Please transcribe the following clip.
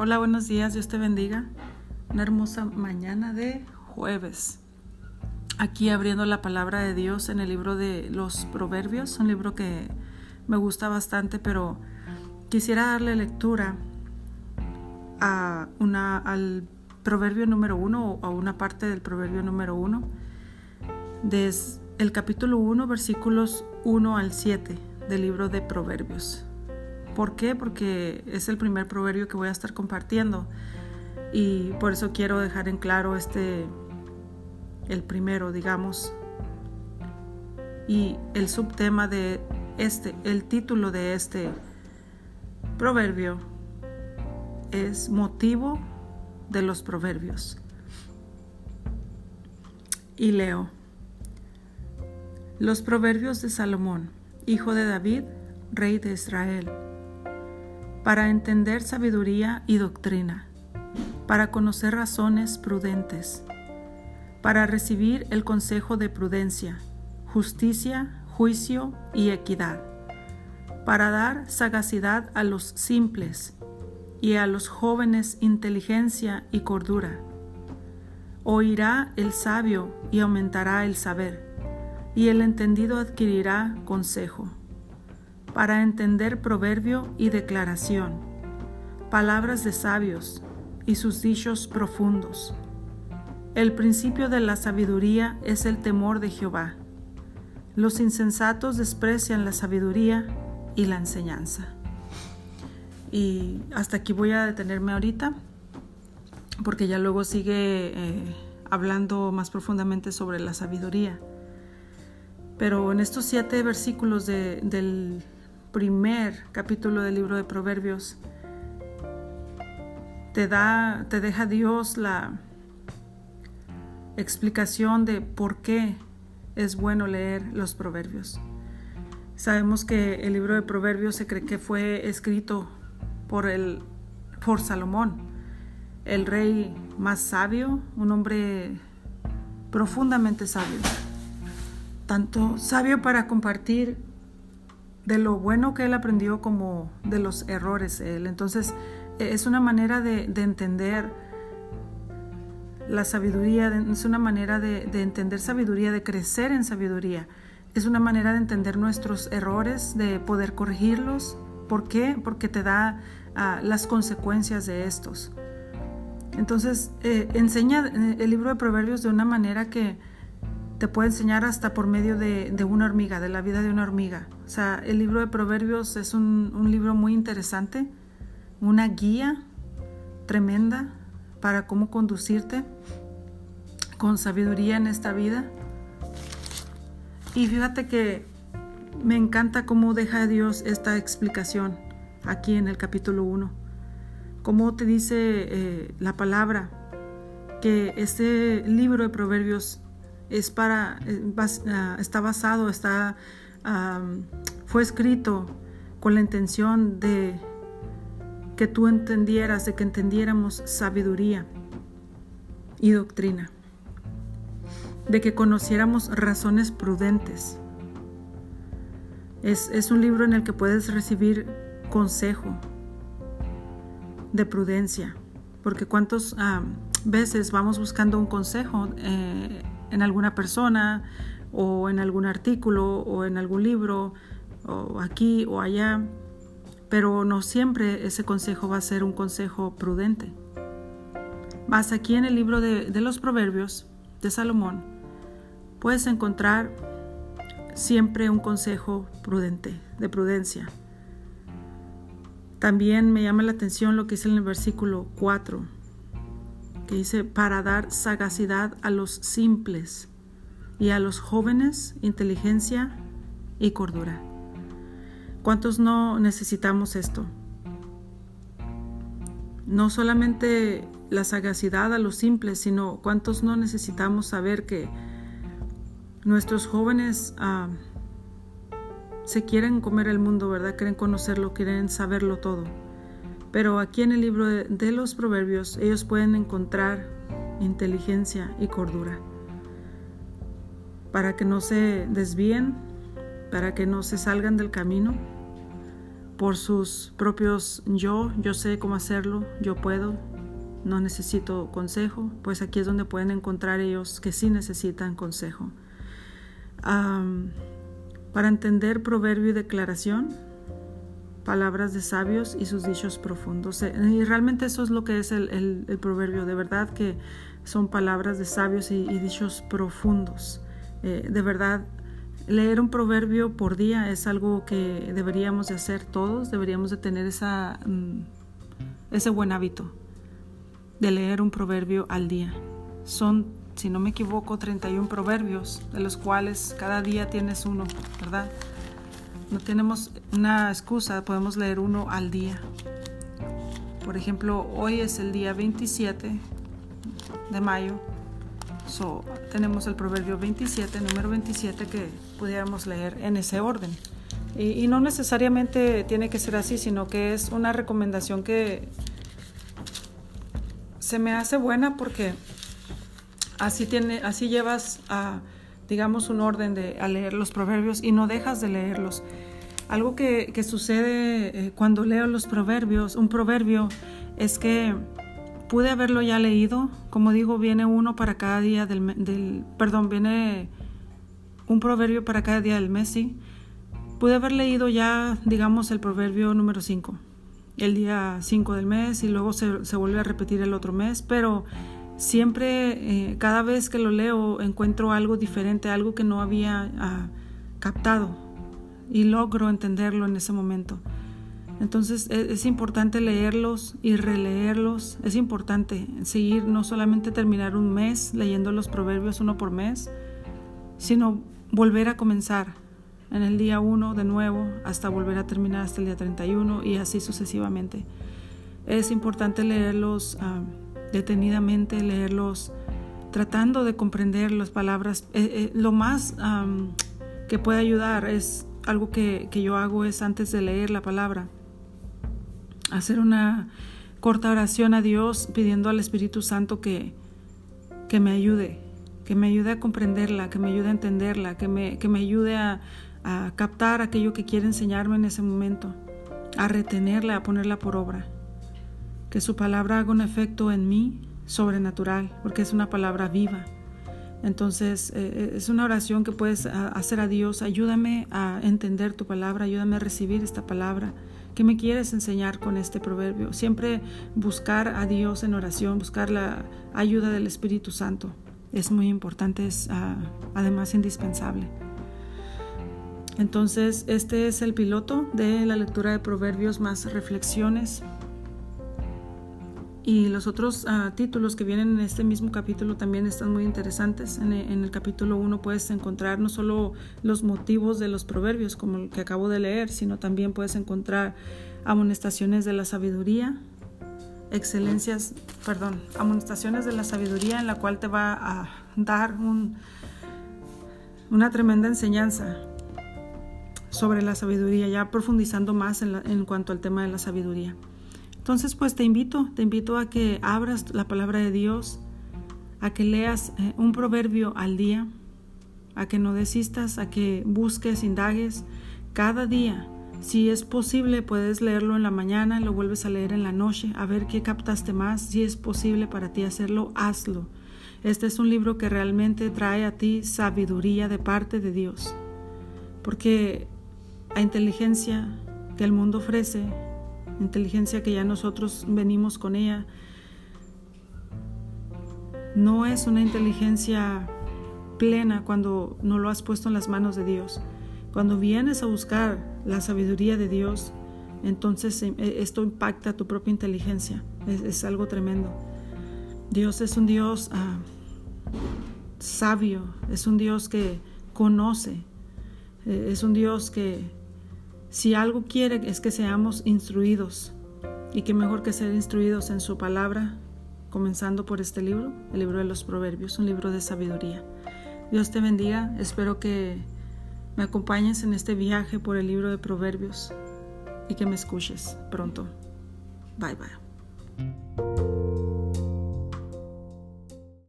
Hola, buenos días, Dios te bendiga. Una hermosa mañana de jueves. Aquí abriendo la palabra de Dios en el libro de los Proverbios, un libro que me gusta bastante, pero quisiera darle lectura a una, al proverbio número uno o a una parte del proverbio número uno, desde el capítulo 1, versículos 1 al 7 del libro de Proverbios. ¿Por qué? Porque es el primer proverbio que voy a estar compartiendo y por eso quiero dejar en claro este, el primero, digamos, y el subtema de este, el título de este proverbio es motivo de los proverbios. Y leo, los proverbios de Salomón, hijo de David, rey de Israel para entender sabiduría y doctrina, para conocer razones prudentes, para recibir el consejo de prudencia, justicia, juicio y equidad, para dar sagacidad a los simples y a los jóvenes inteligencia y cordura. Oirá el sabio y aumentará el saber, y el entendido adquirirá consejo para entender proverbio y declaración, palabras de sabios y sus dichos profundos. El principio de la sabiduría es el temor de Jehová. Los insensatos desprecian la sabiduría y la enseñanza. Y hasta aquí voy a detenerme ahorita, porque ya luego sigue eh, hablando más profundamente sobre la sabiduría. Pero en estos siete versículos del primer capítulo del libro de Proverbios, te da, te deja Dios la explicación de por qué es bueno leer los proverbios. Sabemos que el libro de Proverbios se cree que fue escrito por, el, por Salomón, el rey más sabio, un hombre profundamente sabio, tanto sabio para compartir de lo bueno que él aprendió como de los errores él. Entonces es una manera de, entender la sabiduría, es una manera de, entender sabiduría, de crecer en sabiduría. Es una manera de entender nuestros errores, de poder corregirlos. ¿Por qué? Porque te da ah, las consecuencias de estos. Entonces, eh, enseña eh, el libro de Proverbios de una manera que, te puede enseñar hasta por medio de, una hormiga, de la vida de una hormiga. O sea, el libro de Proverbios es un, libro muy interesante, una guía tremenda para cómo conducirte con sabiduría en esta vida. Y fíjate que me encanta cómo deja Dios esta explicación aquí en el capítulo 1. Cómo te dice eh, la palabra que este libro de Proverbios es para, eh, ah, está basado, está, fue escrito con la intención de que tú entendieras, de que entendiéramos sabiduría y doctrina, de que conociéramos razones prudentes. Es, un libro en el que puedes recibir consejo de prudencia, porque cuántas veces vamos buscando un consejo eh, en alguna persona o en algún artículo o en algún libro o aquí o allá, pero no siempre ese consejo va a ser un consejo prudente. Más aquí en el libro de, de los Proverbios de Salomón puedes encontrar siempre un consejo prudente, de prudencia. También me llama la atención lo que dice en el versículo 4 que dice, para dar sagacidad a los simples y a los jóvenes inteligencia y cordura. ¿Cuántos no necesitamos esto? No solamente la sagacidad a los simples, sino cuántos no necesitamos saber que nuestros jóvenes ah, se quieren comer el mundo, ¿verdad? Quieren conocerlo, quieren saberlo todo. Pero aquí en el libro de, los proverbios ellos pueden encontrar inteligencia y cordura para que no se desvíen, para que no se salgan del camino, por sus propios yo, yo sé cómo hacerlo, yo puedo, no necesito consejo, pues aquí es donde pueden encontrar ellos que sí necesitan consejo. para entender proverbio y declaración, palabras de sabios y sus dichos profundos. Y realmente eso es lo que es el, proverbio, de verdad que son palabras de sabios y, dichos profundos. Eh, de verdad, leer un proverbio por día es algo que deberíamos de hacer todos, deberíamos de tener esa, mm, ese buen hábito de leer un proverbio al día. Son, si no me equivoco, 31 proverbios, de los cuales cada día tienes uno, ¿verdad? No tenemos una excusa, podemos leer uno al día. Por ejemplo, hoy es el día 27 de mayo. So, tenemos el proverbio 27, número 27, que pudiéramos leer en ese orden. Y, no necesariamente tiene que ser así, sino que es una recomendación que se me hace buena porque así, tiene, así llevas a, digamos, un orden de, leer los proverbios y no dejas de leerlos. Algo que, que sucede eh, cuando leo los proverbios, un proverbio, es que pude haberlo ya leído, como digo, viene uno para cada día del, del perdón, viene un proverbio para cada día del mes, sí. Pude haber leído ya, digamos, el proverbio número 5 el día 5 del mes y luego se, se, vuelve a repetir el otro mes, pero siempre, eh, cada vez que lo leo, encuentro algo diferente, algo que no había ah, captado y logro entenderlo en ese momento. Entonces es, es, importante leerlos y releerlos, es importante seguir, no solamente terminar un mes leyendo los proverbios uno por mes, sino volver a comenzar en el día 1 de nuevo hasta volver a terminar hasta el día 31 y así sucesivamente. Es importante leerlos ah, detenidamente, leerlos tratando de comprender las palabras. Eh, eh, lo más que puede ayudar es algo que, que yo hago es antes de leer la palabra, hacer una corta oración a Dios pidiendo al Espíritu Santo que, que me ayude, que me ayude a comprenderla, que me ayude a entenderla, que me, que me ayude a captar aquello que quiere enseñarme en ese momento, a retenerla, a ponerla por obra. Que su palabra haga un efecto en mí sobrenatural, porque es una palabra viva. Entonces, eh, eh, es una oración que puedes hacer a Dios. Ayúdame a entender tu palabra, ayúdame a recibir esta palabra. ¿Qué me quieres enseñar con este proverbio? Siempre buscar a Dios en oración, buscar la ayuda del Espíritu Santo. Es muy importante, es ah, además indispensable. Entonces, este es el piloto de la lectura de Proverbios más reflexiones. Y los otros ah, títulos que vienen en este mismo capítulo también están muy interesantes. En, el capítulo 1 puedes encontrar no solo los motivos de los proverbios, como el que acabo de leer, sino también puedes encontrar amonestaciones de la sabiduría, excelencias, perdón, amonestaciones de la sabiduría en la cual te va a dar una tremenda enseñanza sobre la sabiduría, ya profundizando más en, cuanto al tema de la sabiduría. Entonces, pues te invito, te invito a que abras la palabra de Dios, a que leas eh, un proverbio al día, a que no desistas, a que busques, indagues cada día. Si es posible, puedes leerlo en la mañana, lo vuelves a leer en la noche, a ver qué captaste más. Si es posible para ti hacerlo, hazlo. Este es un libro que realmente trae a ti sabiduría de parte de Dios. Porque la inteligencia que el mundo ofrece, inteligencia que ya nosotros venimos con ella, no es una inteligencia plena cuando no lo has puesto en las manos de Dios. Cuando vienes a buscar la sabiduría de Dios, entonces eh, esto impacta tu propia inteligencia. Es, algo tremendo. Dios es un Dios ah, sabio, es un Dios que conoce, eh, es un Dios que si algo quiere es que seamos instruidos y que mejor que ser instruidos en su palabra, comenzando por este libro, el libro de los Proverbios, un libro de sabiduría. Dios te bendiga, espero que me acompañes en este viaje por el libro de Proverbios y que me escuches pronto. Bye bye.